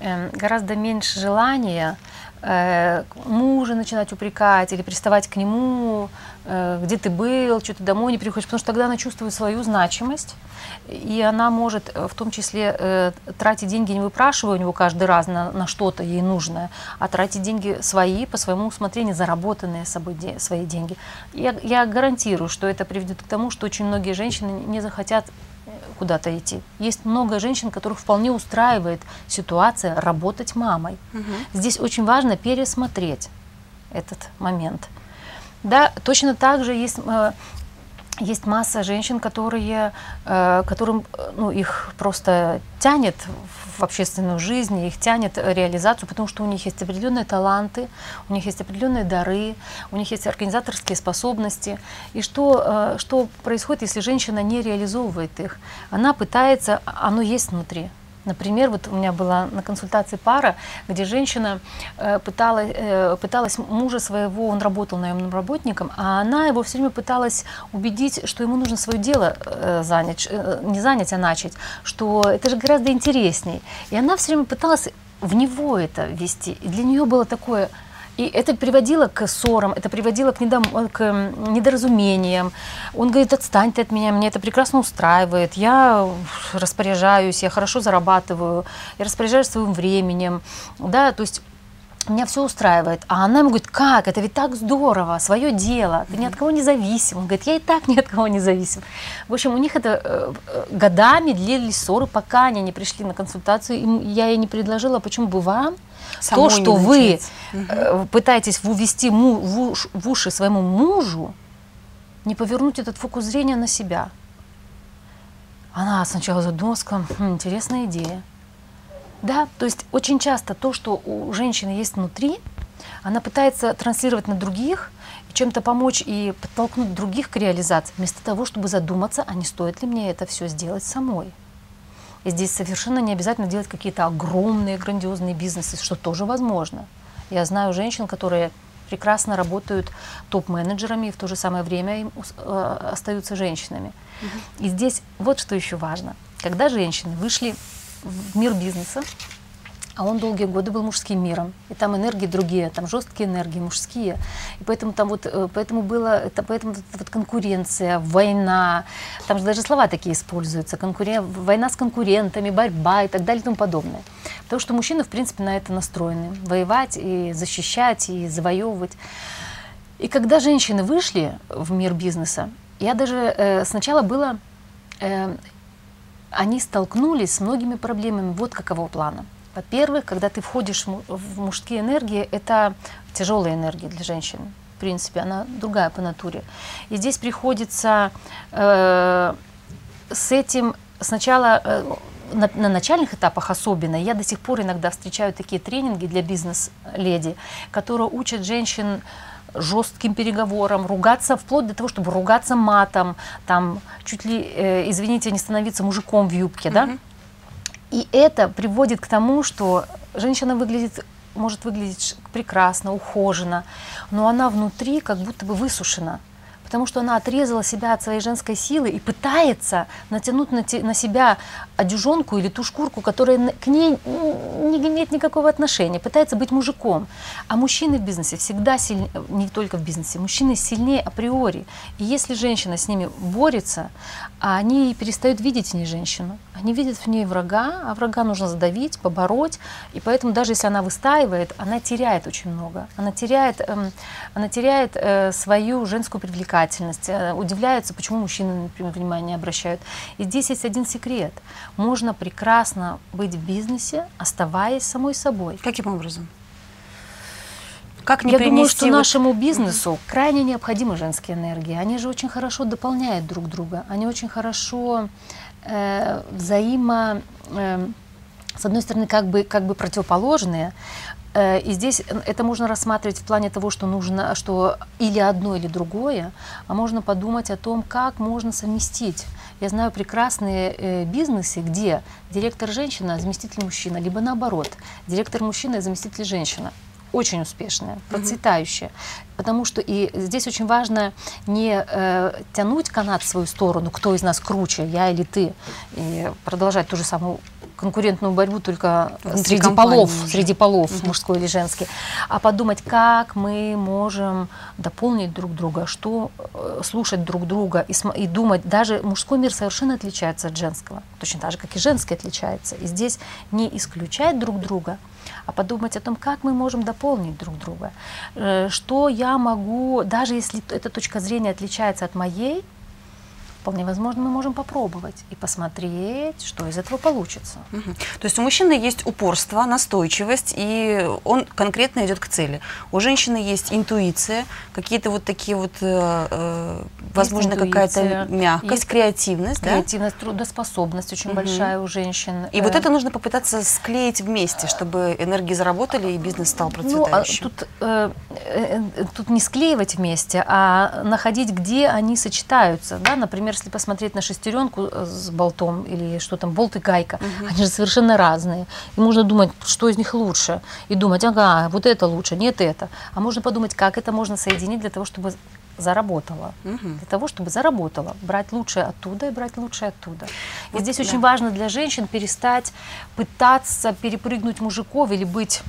эм, гораздо меньше желания э, мужа начинать упрекать или приставать к нему, где ты был, что ты домой не приходишь, потому что тогда она чувствует свою значимость, и она может э, в том числе э, тратить деньги, не выпрашивая у него каждый раз на, на что-то ей нужное, а тратить деньги свои, по своему усмотрению, заработанные собой де, свои деньги. Я, я гарантирую, что это приведет к тому, что очень многие женщины не захотят куда-то идти. Есть много женщин, которых вполне устраивает ситуация работать мамой. Угу. Здесь очень важно пересмотреть этот момент. Да, точно так же есть э, есть масса женщин, которые, э, которым ну, их просто тянет в общественную жизнь, их тянет реализацию, потому что у них есть определенные таланты, у них есть определенные дары, у них есть организаторские способности. И что, э, что происходит, если женщина не реализовывает их? Она пытается, оно есть внутри, Например, вот у меня была на консультации пара, где женщина э, пыталась, э, пыталась мужа своего, он работал наемным работником, а она его все время пыталась убедить, что ему нужно свое дело э, занять, не занять, а начать, что это же гораздо интересней. И она все время пыталась в него это вести. И для нее было такое и это приводило к ссорам, это приводило к, недом, к недоразумениям. Он говорит, отстань ты от меня, мне это прекрасно устраивает, я распоряжаюсь, я хорошо зарабатываю, я распоряжаюсь своим временем. Да, то есть меня все устраивает. А она ему говорит, как, это ведь так здорово, свое дело, ты ни от кого не зависим. Он говорит, я и так ни от кого не зависим. В общем, у них это э, э годами длились ссоры, пока они не пришли на консультацию. И я ей не предложила, почему бы вам Самой то, что вы угу. пытаетесь ввести му, в, уш, в уши своему мужу, не повернуть этот фокус зрения на себя. Она сначала задумалась, хм, интересная идея. Да, то есть очень часто то, что у женщины есть внутри, она пытается транслировать на других, чем-то помочь и подтолкнуть других к реализации, вместо того, чтобы задуматься, а не стоит ли мне это все сделать самой. И здесь совершенно не обязательно делать какие-то огромные, грандиозные бизнесы, что тоже возможно. Я знаю женщин, которые прекрасно работают топ-менеджерами и в то же самое время им э, остаются женщинами. Угу. И здесь вот что еще важно. Когда женщины вышли в мир бизнеса, а он долгие годы был мужским миром. И там энергии другие, там жесткие энергии, мужские. И поэтому там вот, э, поэтому было, это, поэтому вот конкуренция, война, там же даже слова такие используются, конкурен, война с конкурентами, борьба и так далее и тому подобное. Потому что мужчины, в принципе, на это настроены. Воевать и защищать, и завоевывать. И когда женщины вышли в мир бизнеса, я даже э, сначала было, э, они столкнулись с многими проблемами вот какого плана. Во-первых, когда ты входишь в мужские энергии, это тяжелая энергия для женщин. В принципе, она другая по натуре. И здесь приходится э, с этим сначала э, на, на начальных этапах особенно, я до сих пор иногда встречаю такие тренинги для бизнес-леди, которые учат женщин жестким переговорам, ругаться вплоть до того, чтобы ругаться матом, там чуть ли, э, извините, не становиться мужиком в юбке, mm-hmm. да? И это приводит к тому, что женщина выглядит, может выглядеть прекрасно, ухоженно, но она внутри как будто бы высушена потому что она отрезала себя от своей женской силы и пытается натянуть на, те, на себя одежонку или ту шкурку, которая к ней не имеет никакого отношения, пытается быть мужиком. А мужчины в бизнесе всегда сильнее, не только в бизнесе, мужчины сильнее априори. И если женщина с ними борется, они перестают видеть в ней женщину, Они видят в ней врага, а врага нужно задавить, побороть. И поэтому даже если она выстаивает, она теряет очень много. Она теряет, эм, она теряет э, свою женскую привлекательность. Э, удивляются, почему мужчины, например, внимание обращают. И здесь есть один секрет. Можно прекрасно быть в бизнесе, оставаясь самой собой. Каким образом? Как не Я думаю, что вот- нашему бизнесу крайне необходимы женские энергии. Они же очень хорошо дополняют друг друга. Они очень хорошо э, взаимо, э, с одной стороны, как бы, как бы противоположные. Э, и здесь это можно рассматривать в плане того, что нужно, что или одно, или другое, а можно подумать о том, как можно совместить. Я знаю прекрасные э, бизнесы, где директор женщина, заместитель мужчина, либо наоборот, директор мужчина и заместитель женщина очень успешная, процветающая. Потому что и здесь очень важно не э, тянуть канат в свою сторону, кто из нас круче, я или ты, и продолжать ту же самую конкурентную борьбу только Внутри среди компании полов, среди полов, мужской или женский, а подумать, как мы можем дополнить друг друга, что э, слушать друг друга и, и думать. Даже мужской мир совершенно отличается от женского, точно так же, как и женский отличается. И здесь не исключать друг друга, а подумать о том, как мы можем дополнить друг друга, Э, что я могу, даже если эта точка зрения отличается от моей, вполне возможно, мы можем попробовать и посмотреть, что из этого получится. Мгм. То есть у мужчины есть упорство, настойчивость, и он конкретно идет к цели. У женщины есть интуиция, какие-то вот такие вот, э, э, возможно, какая-то мягкость, есть креативность, да? Креативность, трудоспособность очень Мгм. большая у женщин. И вот Э, это нужно попытаться склеить вместе, чтобы энергии заработали и бизнес стал Ну, а процветающим. тут, э, э, э, тут не склеивать вместе, а находить, где они сочетаются. Да? Например, если посмотреть на шестеренку э, с болтом или что там, болт и гайка, они же совершенно разные. И можно думать, что из них лучше. И думать, ага, вот это лучше, нет это. А можно подумать, как это можно соединить для того, чтобы заработало. Мгм. Для того, чтобы заработало. Брать лучшее оттуда и брать лучшее оттуда. И Вот здесь да. очень важно для женщин перестать пытаться перепрыгнуть мужиков или быть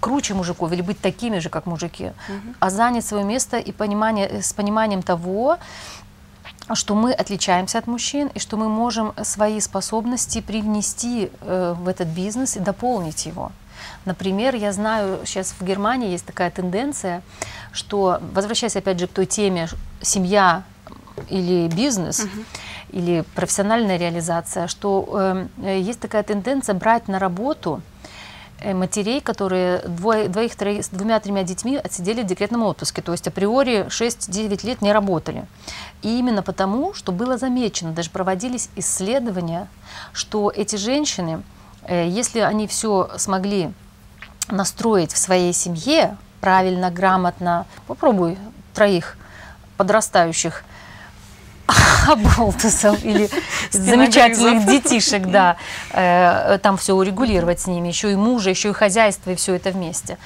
круче мужиков, или быть такими же, как мужики, а занять свое место и понимание, э, с пониманием того, что мы отличаемся от мужчин и что мы можем свои способности привнести э, в этот бизнес и дополнить его. Например, я знаю, сейчас в Германии есть такая тенденция, что, возвращаясь опять же к той теме семья или бизнес, или профессиональная реализация, что э, есть такая тенденция брать на работу матерей, которые двое, двоих, троих, с двумя-тремя детьми отсидели в декретном отпуске, то есть априори 6-9 лет не работали. И именно потому, что было замечено, даже проводились исследования, что эти женщины, э, если они все смогли настроить в своей семье правильно, грамотно, попробуй троих подрастающих оболтусов или замечательных детишек, да, э, там все урегулировать с ними, еще и мужа, еще и хозяйство, и все это вместе.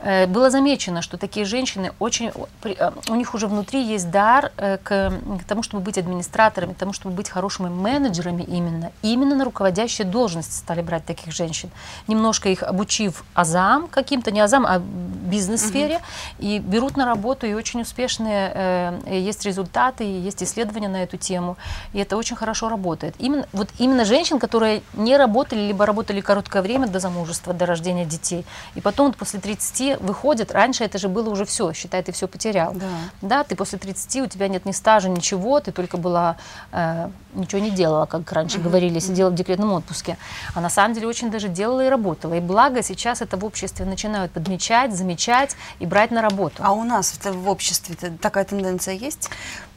Э, было замечено, что такие женщины очень, э, у них уже внутри есть дар э, к, тому, чтобы быть администраторами, к тому, чтобы быть хорошими менеджерами именно. Именно на руководящие должности стали брать таких женщин, немножко их обучив азам каким-то, не азам, а бизнес-сфере, и берут на работу, и очень успешные э, есть результаты, и есть исследования на эту тему, и это очень хорошо работает. Именно, вот именно женщин, которые не работали, либо работали короткое время до замужества, до рождения детей, и потом вот после 30 выходят, раньше это же было уже все, считай, ты все потерял. Да. Да, ты после 30, у тебя нет ни стажа, ничего, ты только была, э, ничего не делала, как раньше говорили, сидела в декретном отпуске. А на самом деле очень даже делала и работала. И благо сейчас это в обществе начинают подмечать, замечать и брать на работу. А у нас это в обществе такая тенденция есть?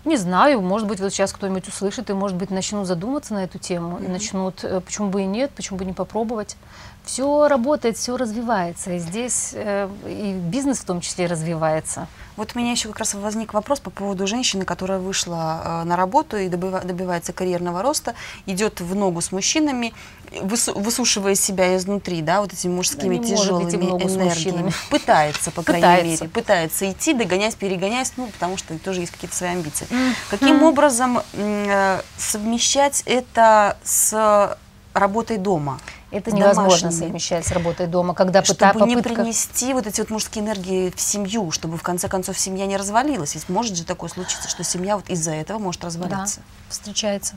Не знаю, может быть, вот сейчас кто-нибудь услышит и, может быть, начнут задуматься на эту тему, и начнут, э, почему бы и нет, почему бы не попробовать. Все работает, все развивается, и здесь э, и бизнес в том числе развивается. Вот у меня еще как раз возник вопрос по поводу женщины, которая вышла э, на работу и добива- добивается карьерного роста, идет в ногу с мужчинами, высу- высушивая себя изнутри, да, вот этими мужскими может тяжелыми энергиями. Пытается, по крайней Пытается. мере, пытается идти, догонять, перегонять, ну, потому что тоже есть какие-то свои амбиции. Каким образом э, совмещать это с работой дома? Это невозможно домашними? совмещать с работой дома, когда чтобы пыта- не попытка... принести вот эти вот мужские энергии в семью, чтобы в конце концов семья не развалилась. Ведь может же такое случиться, что семья вот из-за этого может Да, развалиться. встречается.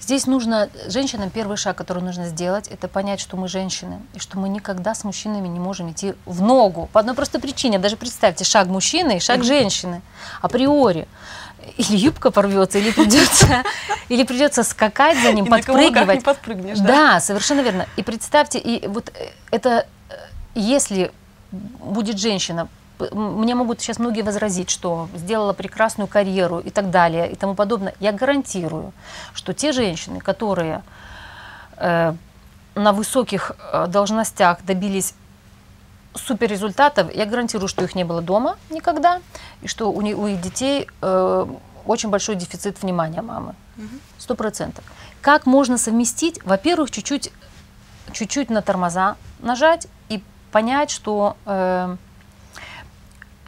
Здесь нужно, женщинам первый шаг, который нужно сделать, это понять, что мы женщины, и что мы никогда с мужчинами не можем идти в ногу. По одной простой причине. Даже представьте, шаг мужчины и шаг женщины. Априори. Или юбка порвется, или придется, или придется скакать за ним, И подпрыгивать. подпрыгнешь, да? Да, совершенно верно. И представьте, и вот э, это, э, если будет женщина, мне могут сейчас многие возразить, что сделала прекрасную карьеру и так далее и тому подобное. Я гарантирую, что те женщины, которые э, на высоких э, должностях добились супер результатов, я гарантирую, что их не было дома никогда, и что у, у их детей э, очень большой дефицит внимания мамы. Сто процентов. Как можно совместить? Во-первых, чуть-чуть, чуть-чуть на тормоза нажать и понять, что э,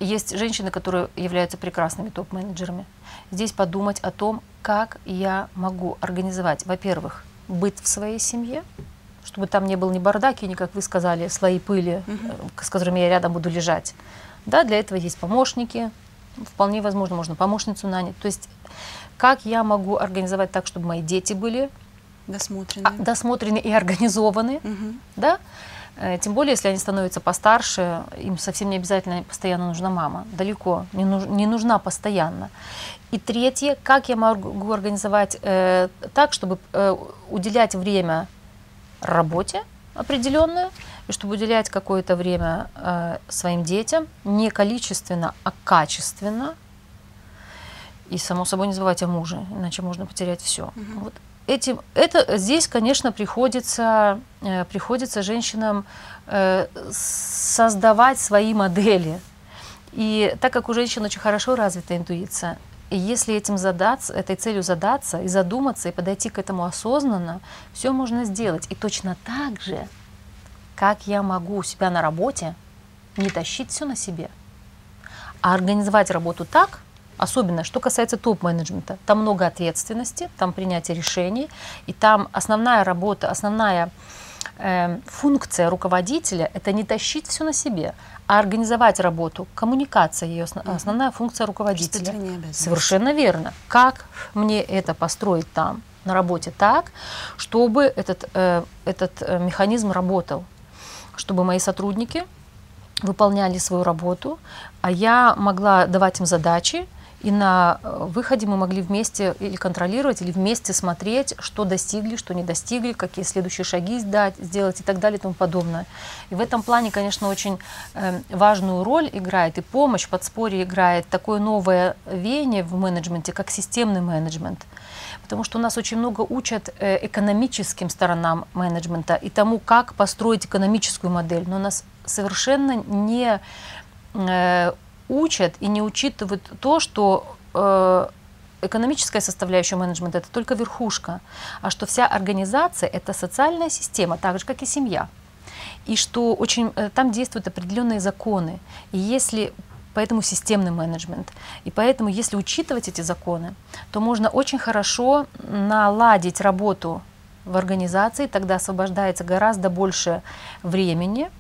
есть женщины, которые являются прекрасными топ-менеджерами. Здесь подумать о том, как я могу организовать, во-первых, быт в своей семье, чтобы там не был ни бардаки, ни, как вы сказали, слои пыли, э, с которыми я рядом буду лежать. Да, для этого есть помощники, вполне возможно, можно помощницу нанять. То есть как я могу организовать так, чтобы мои дети были Досмотренные. а, досмотрены и организованы, Мгм. да? Э, Тем более, если они становятся постарше, им совсем не обязательно постоянно нужна мама. Далеко, не, нуж- не нужна постоянно. И третье, как я могу организовать э, так, чтобы э, уделять время работе определенную, и чтобы уделять какое-то время э, своим детям, не количественно, а качественно. И, само собой, не забывать о муже, иначе можно потерять все. Вот этим, это здесь, конечно, приходится, э, приходится женщинам э, создавать свои модели. И так как у женщин очень хорошо развита интуиция, и если этим задаться, этой целью задаться и задуматься, и подойти к этому осознанно, все можно сделать. И точно так же, как я могу у себя на работе не тащить все на себе, а организовать работу так, особенно что касается топ-менеджмента, там много ответственности, там принятие решений, и там основная работа, основная э, функция руководителя – это не тащить все на себе, а организовать работу, коммуникация ее основ- основная функция руководителя. Совершенно верно. Как мне это построить там, на работе так, чтобы этот, э, этот э, механизм работал, чтобы мои сотрудники выполняли свою работу, а я могла давать им задачи, и на э, выходе мы могли вместе или контролировать, или вместе смотреть, что достигли, что не достигли, какие следующие шаги сдать, сделать и так далее и тому подобное. И в этом плане, конечно, очень э, важную роль играет и помощь, подспорье играет такое новое веяние в менеджменте, как системный менеджмент. Потому что у нас очень много учат э, экономическим сторонам менеджмента и тому, как построить экономическую модель. Но нас совершенно не э, учат и не учитывают то, что э, экономическая составляющая менеджмента это только верхушка, а что вся организация это социальная система, так же как и семья. И что очень э, там действуют определенные законы. И если поэтому системный менеджмент. И поэтому, если учитывать эти законы, то можно очень хорошо наладить работу в организации, тогда освобождается гораздо больше времени,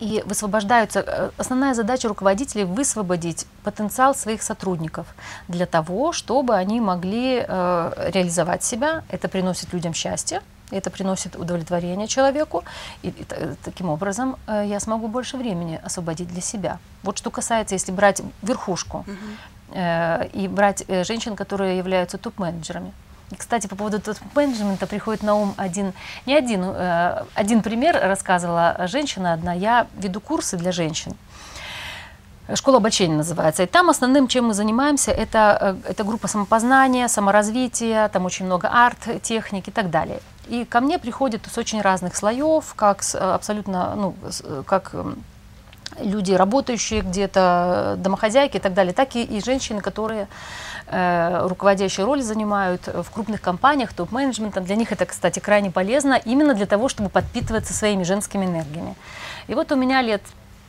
и высвобождаются, э, основная задача руководителей высвободить потенциал своих сотрудников для того, чтобы они могли э, реализовать себя. Это приносит людям счастье, это приносит удовлетворение человеку, и, и та- таким образом э, я смогу больше времени освободить для себя. Вот что касается, если брать верхушку э, и брать э, женщин, которые являются топ-менеджерами. Кстати, по поводу топ-менеджмента приходит на ум один, не один, э, один пример рассказывала женщина одна. Я веду курсы для женщин. Школа обольщения называется. И там основным, чем мы занимаемся, это, э, это группа самопознания, саморазвития, там очень много арт, техник и так далее. И ко мне приходят с очень разных слоев, как с, э, абсолютно, ну, э, как люди, работающие где-то, домохозяйки и так далее, так и, и женщины, которые э, руководящие роли занимают в крупных компаниях, топ-менеджментом. Для них это, кстати, крайне полезно именно для того, чтобы подпитываться своими женскими энергиями. И вот у меня лет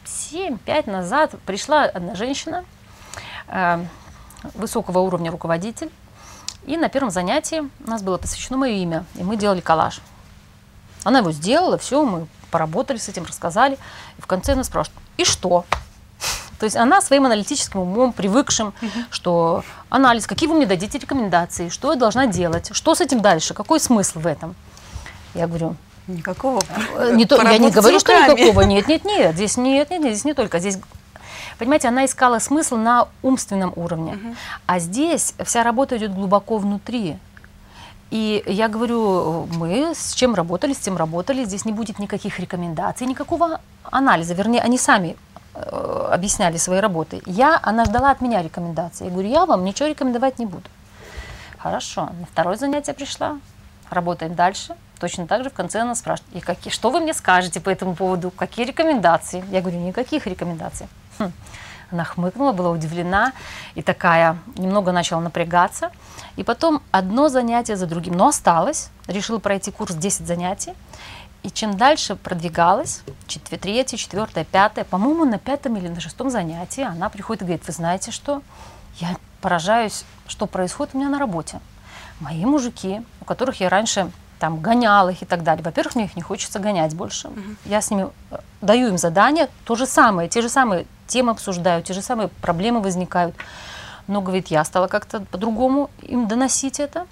7-5 назад пришла одна женщина, э, высокого уровня руководитель, и на первом занятии у нас было посвящено мое имя, и мы делали коллаж. Она его сделала, все, мы поработали с этим, рассказали. И в конце она спрашивает, и что? То есть она своим аналитическим умом, привыкшим, что анализ, какие вы мне дадите рекомендации, что я должна делать, что с этим дальше, какой смысл в этом? Я говорю, Никакого. Э, Не то, я не говорю, что никакого. Нет, нет, нет. Здесь нет, нет, нет, здесь не только. Здесь, понимаете, она искала смысл на умственном уровне. А здесь вся работа идет глубоко внутри. И я говорю, мы с чем работали, с тем работали. Здесь не будет никаких рекомендаций, никакого анализа. Вернее, они сами объясняли свои работы. Я, она ждала от меня рекомендаций. Я говорю, я вам ничего рекомендовать не буду. Хорошо. На второе занятие пришла. Работаем дальше. Точно так же в конце она спрашивает, и какие, что вы мне скажете по этому поводу, какие рекомендации? Я говорю, никаких рекомендаций. Хм. Она хмыкнула, была удивлена и такая немного начала напрягаться. И потом одно занятие за другим, но осталось, решила пройти курс 10 занятий. И чем дальше продвигалась, четвер- третье, четвертое, пятое, по-моему, на пятом или на шестом занятии она приходит и говорит, вы знаете что, я поражаюсь, что происходит у меня на работе. Мои мужики, у которых я раньше там гонял их и так далее. Во-первых, мне их не хочется гонять больше. Я с ними э, даю им задания, то же самое, те же самые темы обсуждаю, те же самые проблемы возникают. Но, говорит, я стала как-то по-другому им доносить это,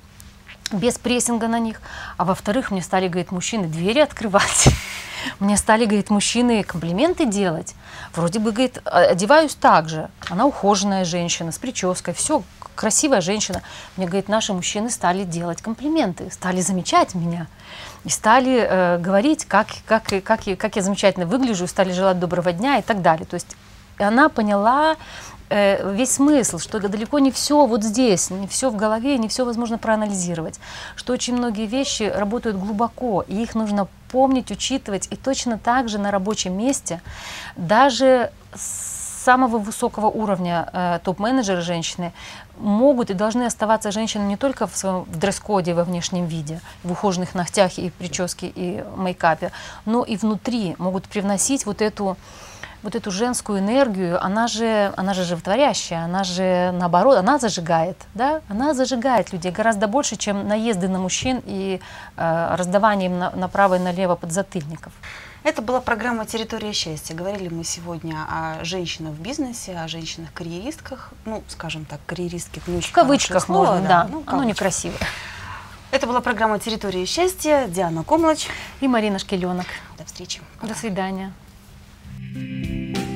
без прессинга на них. А во-вторых, мне стали, говорит, мужчины двери открывать. Мне стали, говорит, мужчины комплименты делать. Вроде бы, говорит, «А- одеваюсь так же. Она ухоженная женщина, с прической, все, красивая женщина. Мне, говорит, наши мужчины стали делать комплименты, стали замечать меня. И стали э, говорить, как, как, как, как я замечательно выгляжу, стали желать доброго дня и так далее. То есть она поняла э, весь смысл, что далеко не все вот здесь, не все в голове, не все возможно проанализировать, что очень многие вещи работают глубоко, и их нужно помнить, учитывать, и точно так же на рабочем месте, даже с самого высокого уровня э, топ-менеджеры женщины могут и должны оставаться женщинами не только в своем дресс-коде, во внешнем виде, в ухоженных ногтях и прическе и мейкапе, но и внутри могут привносить вот эту вот эту женскую энергию, она же, она же животворящая, она же наоборот, она зажигает, да, она зажигает людей гораздо больше, чем наезды на мужчин и э, раздавание им на- направо и налево подзатыльников. Это была программа «Территория счастья». Говорили мы сегодня о женщинах в бизнесе, о женщинах-карьеристках. Ну, скажем так, карьеристки – не очень В кавычках слово, можно, да, ну, оно кавычки. некрасиво. Это была программа «Территория счастья». Диана Комлач. И Марина Шкеленок. До встречи. До свидания. Bye.